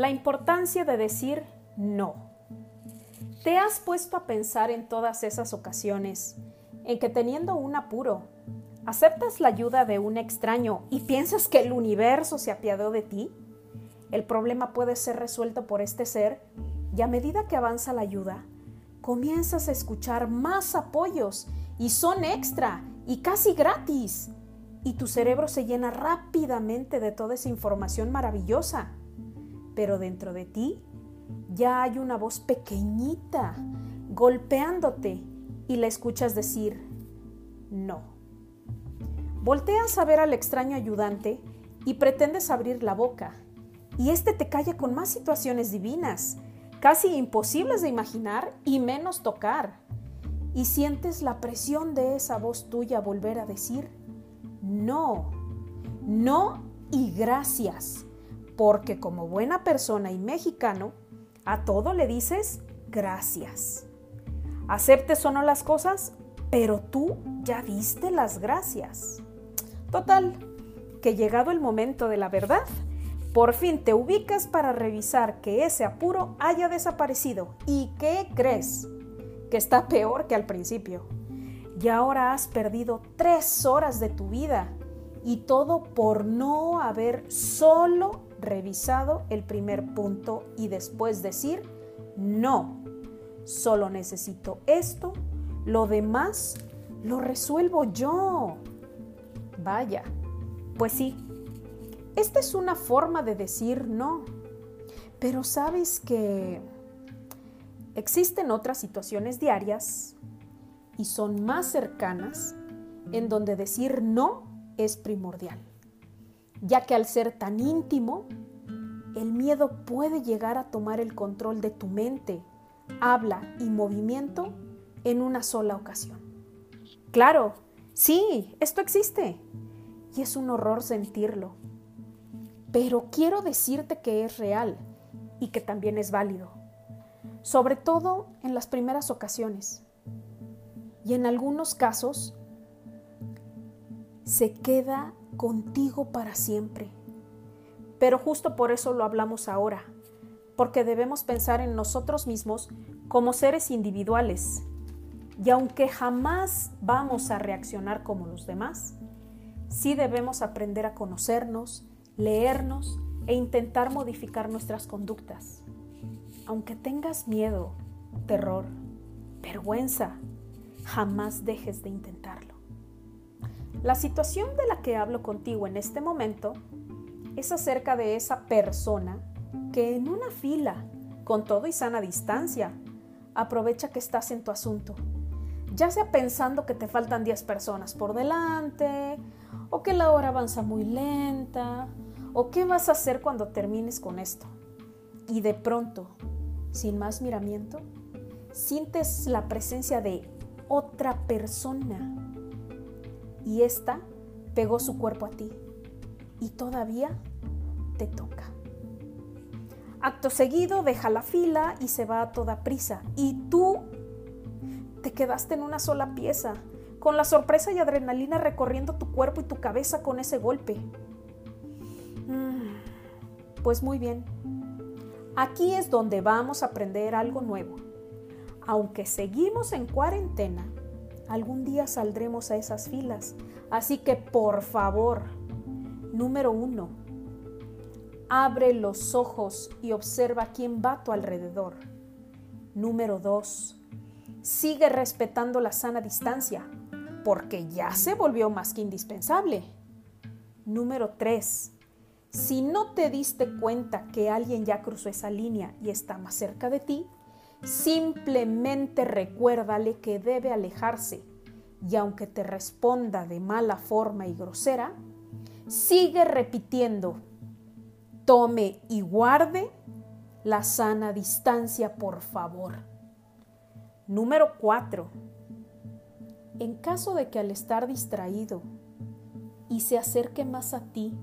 La importancia de decir no. ¿Te has puesto a pensar en todas esas ocasiones en que teniendo un apuro, aceptas la ayuda de un extraño y piensas que el universo se apiadó de ti? El problema puede ser resuelto por este ser y a medida que avanza la ayuda, comienzas a escuchar más apoyos y son extra y casi gratis. Y tu cerebro se llena rápidamente de toda esa información maravillosa. Pero dentro de ti ya hay una voz pequeñita golpeándote y la escuchas decir, no. Volteas a ver al extraño ayudante y pretendes abrir la boca. Y este te calla con más situaciones divinas casi imposibles de imaginar y menos tocar. Y sientes la presión de esa voz tuya volver a decir, no, no y gracias, porque como buena persona y mexicano, a todo le dices gracias. Aceptes o no las cosas, pero tú ya diste las gracias. Total, que llegado el momento de la verdad, por fin te ubicas para revisar que ese apuro haya desaparecido. ¿Y qué crees? Que está peor que al principio. Y ahora has perdido tres horas de tu vida y todo por no haber solo revisado el primer punto y después decir, no, solo necesito esto, lo demás lo resuelvo yo. Vaya, pues sí, esta es una forma de decir no, pero sabes que existen otras situaciones diarias y son más cercanas en donde decir no es primordial, ya que al ser tan íntimo, el miedo puede llegar a tomar el control de tu mente, habla y movimiento en una sola ocasión. Claro, sí, esto existe y es un horror sentirlo pero quiero decirte que es real y que también es válido, sobre todo en las primeras ocasiones. Y en algunos casos se queda contigo para siempre. Pero justo por eso lo hablamos ahora, porque debemos pensar en nosotros mismos como seres individuales. Y aunque jamás vamos a reaccionar como los demás, sí debemos aprender a conocernos, leernos e intentar modificar nuestras conductas. Aunque tengas miedo, terror, vergüenza, jamás dejes de intentarlo. La situación de la que hablo contigo en este momento es acerca de esa persona que en una fila, con todo y sana distancia, aprovecha que estás en tu asunto, ya sea pensando que te faltan 10 personas por delante, o que la hora avanza muy lenta, ¿O qué vas a hacer cuando termines con esto? Y de pronto, sin más miramiento, sientes la presencia de otra persona. Y ésta pegó su cuerpo a ti. Y todavía te toca. Acto seguido deja la fila y se va a toda prisa. Y tú te quedaste en una sola pieza, con la sorpresa y adrenalina recorriendo tu cuerpo y tu cabeza con ese golpe. Pues muy bien, aquí es donde vamos a aprender algo nuevo. Aunque seguimos en cuarentena, algún día saldremos a esas filas. Así que por favor, número uno, abre los ojos y observa quién va a tu alrededor. Número dos, sigue respetando la sana distancia, porque ya se volvió más que indispensable. Número tres, si no te diste cuenta que alguien ya cruzó esa línea y está más cerca de ti, simplemente recuérdale que debe alejarse y aunque te responda de mala forma y grosera, sigue repitiendo, tome y guarde la sana distancia, por favor. Número 4. En caso de que al estar distraído y se acerque más a ti,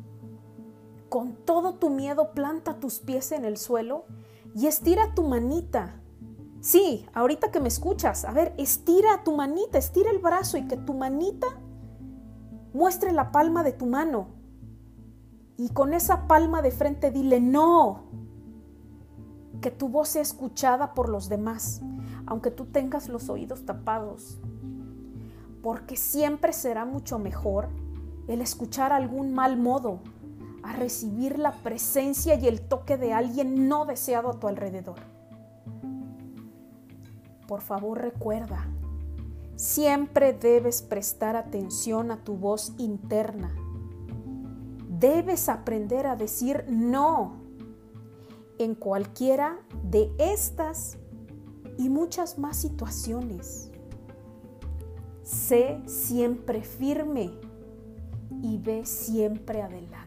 con todo tu miedo planta tus pies en el suelo y estira tu manita. Sí, ahorita que me escuchas, a ver, estira tu manita, estira el brazo y que tu manita muestre la palma de tu mano. Y con esa palma de frente dile no. que tu voz sea escuchada por los demás, aunque tú tengas los oídos tapados. Porque siempre será mucho mejor el escuchar algún mal modo a recibir la presencia y el toque de alguien no deseado a tu alrededor. Por favor recuerda, siempre debes prestar atención a tu voz interna. Debes aprender a decir no en cualquiera de estas y muchas más situaciones. Sé siempre firme y ve siempre adelante.